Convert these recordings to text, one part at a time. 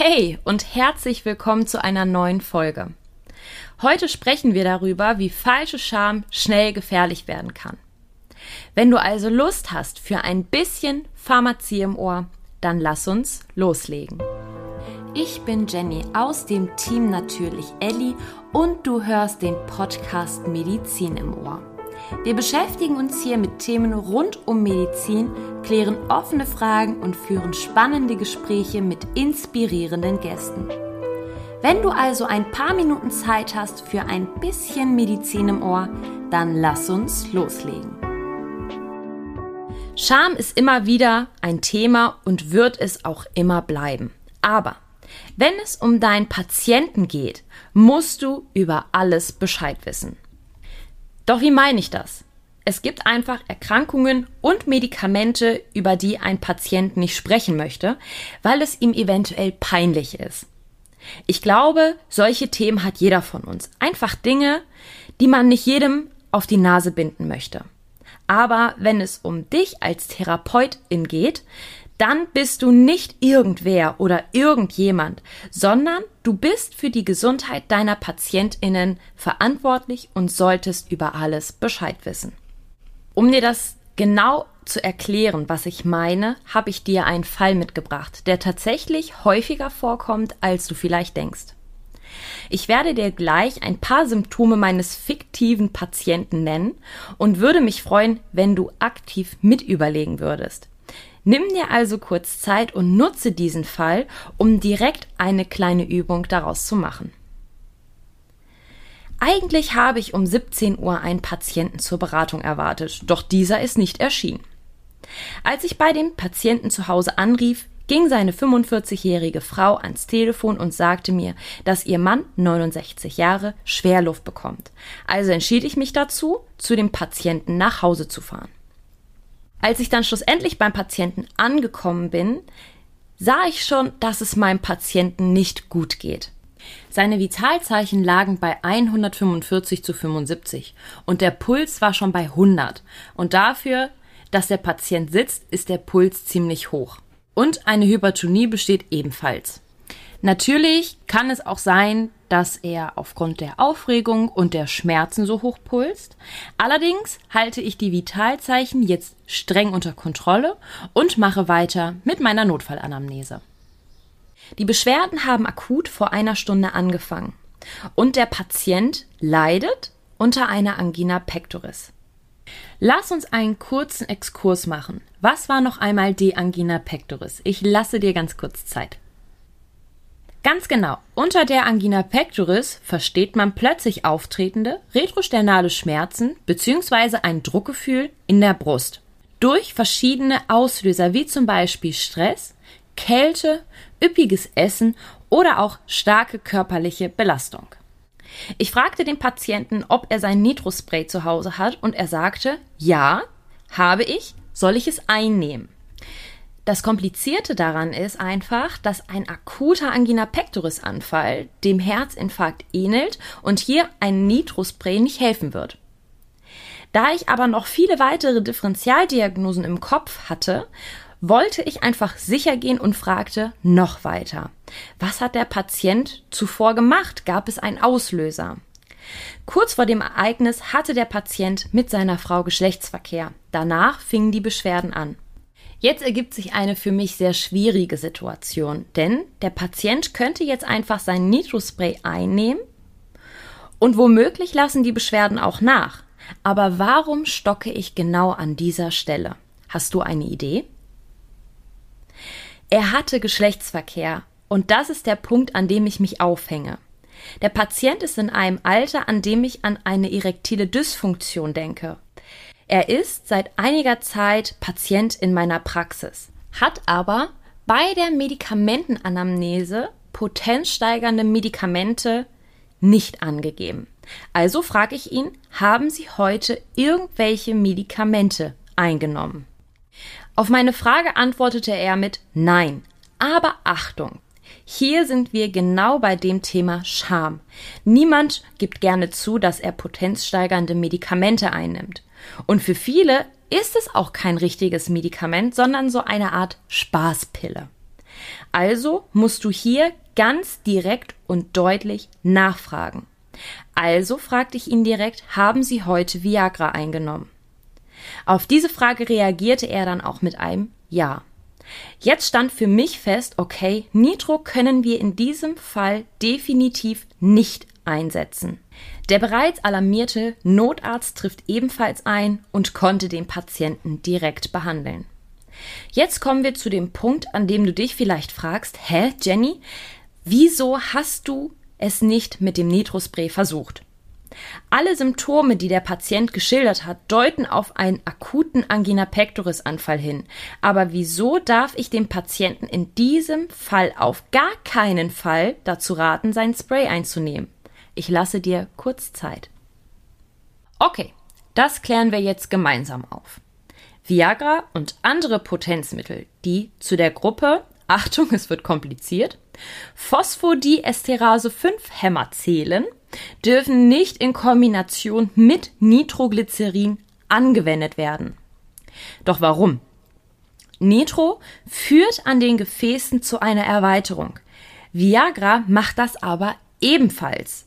Hey und herzlich willkommen zu einer neuen Folge. Heute sprechen wir darüber, wie falsche Scham schnell gefährlich werden kann. Wenn du also Lust hast für ein bisschen Pharmazie im Ohr, dann lass uns loslegen. Ich bin Jenny aus dem Team Natürlich Elli und du hörst den Podcast Medizin im Ohr. Wir beschäftigen uns hier mit Themen rund um Medizin, klären offene Fragen und führen spannende Gespräche mit inspirierenden Gästen. Wenn du also ein paar Minuten Zeit hast für ein bisschen Medizin im Ohr, dann lass uns loslegen. Scham ist immer wieder ein Thema und wird es auch immer bleiben. Aber wenn es um deinen Patienten geht, musst du über alles Bescheid wissen. Doch wie meine ich das? Es gibt einfach Erkrankungen und Medikamente, über die ein Patient nicht sprechen möchte, weil es ihm eventuell peinlich ist. Ich glaube, solche Themen hat jeder von uns. Einfach Dinge, die man nicht jedem auf die Nase binden möchte. Aber wenn es um dich als Therapeutin geht, dann bist du nicht irgendwer oder irgendjemand, sondern du bist für die Gesundheit deiner Patientinnen verantwortlich und solltest über alles Bescheid wissen. Um dir das genau zu erklären, was ich meine, habe ich dir einen Fall mitgebracht, der tatsächlich häufiger vorkommt, als du vielleicht denkst. Ich werde dir gleich ein paar Symptome meines fiktiven Patienten nennen und würde mich freuen, wenn du aktiv mitüberlegen würdest. Nimm dir also kurz Zeit und nutze diesen Fall, um direkt eine kleine Übung daraus zu machen. Eigentlich habe ich um 17 Uhr einen Patienten zur Beratung erwartet, doch dieser ist nicht erschienen. Als ich bei dem Patienten zu Hause anrief, ging seine 45-jährige Frau ans Telefon und sagte mir, dass ihr Mann 69 Jahre Schwerluft bekommt. Also entschied ich mich dazu, zu dem Patienten nach Hause zu fahren. Als ich dann schlussendlich beim Patienten angekommen bin, sah ich schon, dass es meinem Patienten nicht gut geht. Seine Vitalzeichen lagen bei 145 zu 75 und der Puls war schon bei 100. Und dafür, dass der Patient sitzt, ist der Puls ziemlich hoch. Und eine Hypertonie besteht ebenfalls. Natürlich kann es auch sein, dass er aufgrund der Aufregung und der Schmerzen so hoch pulst. Allerdings halte ich die Vitalzeichen jetzt streng unter Kontrolle und mache weiter mit meiner Notfallanamnese. Die Beschwerden haben akut vor einer Stunde angefangen und der Patient leidet unter einer Angina pectoris. Lass uns einen kurzen Exkurs machen. Was war noch einmal die Angina pectoris? Ich lasse dir ganz kurz Zeit. Ganz genau. Unter der Angina pectoris versteht man plötzlich auftretende retrosternale Schmerzen bzw. ein Druckgefühl in der Brust. Durch verschiedene Auslöser wie zum Beispiel Stress, Kälte, üppiges Essen oder auch starke körperliche Belastung. Ich fragte den Patienten, ob er sein Nitrospray zu Hause hat und er sagte, ja, habe ich, soll ich es einnehmen? Das Komplizierte daran ist einfach, dass ein akuter Angina pectoris Anfall dem Herzinfarkt ähnelt und hier ein Nitrospray nicht helfen wird. Da ich aber noch viele weitere Differentialdiagnosen im Kopf hatte, wollte ich einfach sicher gehen und fragte noch weiter. Was hat der Patient zuvor gemacht? Gab es einen Auslöser? Kurz vor dem Ereignis hatte der Patient mit seiner Frau Geschlechtsverkehr. Danach fingen die Beschwerden an. Jetzt ergibt sich eine für mich sehr schwierige Situation, denn der Patient könnte jetzt einfach sein Nitrospray einnehmen und womöglich lassen die Beschwerden auch nach. Aber warum stocke ich genau an dieser Stelle? Hast du eine Idee? Er hatte Geschlechtsverkehr und das ist der Punkt, an dem ich mich aufhänge. Der Patient ist in einem Alter, an dem ich an eine erektile Dysfunktion denke. Er ist seit einiger Zeit Patient in meiner Praxis, hat aber bei der Medikamentenanamnese potenzsteigernde Medikamente nicht angegeben. Also frage ich ihn, haben Sie heute irgendwelche Medikamente eingenommen? Auf meine Frage antwortete er mit Nein. Aber Achtung, hier sind wir genau bei dem Thema Scham. Niemand gibt gerne zu, dass er potenzsteigernde Medikamente einnimmt. Und für viele ist es auch kein richtiges Medikament, sondern so eine Art Spaßpille. Also musst du hier ganz direkt und deutlich nachfragen. Also fragte ich ihn direkt, haben Sie heute Viagra eingenommen? Auf diese Frage reagierte er dann auch mit einem Ja. Jetzt stand für mich fest, okay, Nitro können wir in diesem Fall definitiv nicht einsetzen. Der bereits alarmierte Notarzt trifft ebenfalls ein und konnte den Patienten direkt behandeln. Jetzt kommen wir zu dem Punkt, an dem du dich vielleicht fragst, hä, Jenny, wieso hast du es nicht mit dem Nitrospray versucht? Alle Symptome, die der Patient geschildert hat, deuten auf einen akuten Angina pectoris Anfall hin. Aber wieso darf ich dem Patienten in diesem Fall auf gar keinen Fall dazu raten, sein Spray einzunehmen? Ich lasse dir kurz Zeit. Okay, das klären wir jetzt gemeinsam auf. Viagra und andere Potenzmittel, die zu der Gruppe, Achtung, es wird kompliziert, Phosphodiesterase 5 Hämmer zählen, dürfen nicht in Kombination mit Nitroglycerin angewendet werden. Doch warum? Nitro führt an den Gefäßen zu einer Erweiterung. Viagra macht das aber ebenfalls.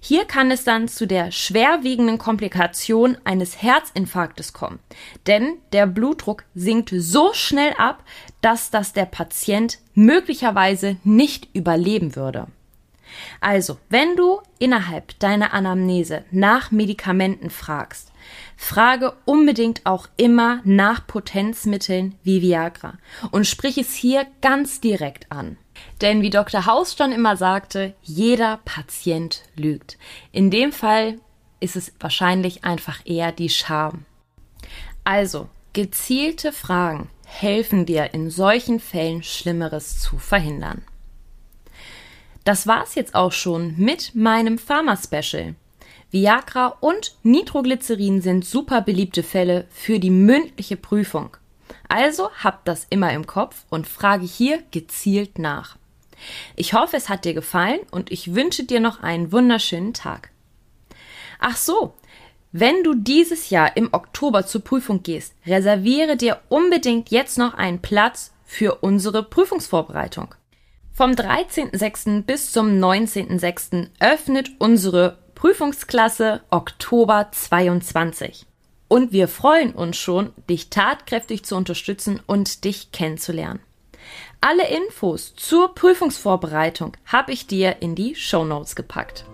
Hier kann es dann zu der schwerwiegenden Komplikation eines Herzinfarktes kommen, denn der Blutdruck sinkt so schnell ab, dass das der Patient möglicherweise nicht überleben würde. Also, wenn du innerhalb deiner Anamnese nach Medikamenten fragst, frage unbedingt auch immer nach Potenzmitteln wie Viagra und sprich es hier ganz direkt an. Denn wie Dr. Haus schon immer sagte, jeder Patient lügt. In dem Fall ist es wahrscheinlich einfach eher die Scham. Also, gezielte Fragen helfen dir in solchen Fällen Schlimmeres zu verhindern. Das war's jetzt auch schon mit meinem Pharma-Special. Viagra und Nitroglycerin sind super beliebte Fälle für die mündliche Prüfung. Also habt das immer im Kopf und frage hier gezielt nach. Ich hoffe, es hat dir gefallen und ich wünsche dir noch einen wunderschönen Tag. Ach so, wenn du dieses Jahr im Oktober zur Prüfung gehst, reserviere dir unbedingt jetzt noch einen Platz für unsere Prüfungsvorbereitung. Vom 13.06. bis zum 19.06. öffnet unsere Prüfungsklasse Oktober 22. Und wir freuen uns schon, dich tatkräftig zu unterstützen und dich kennenzulernen. Alle Infos zur Prüfungsvorbereitung habe ich dir in die Show Notes gepackt.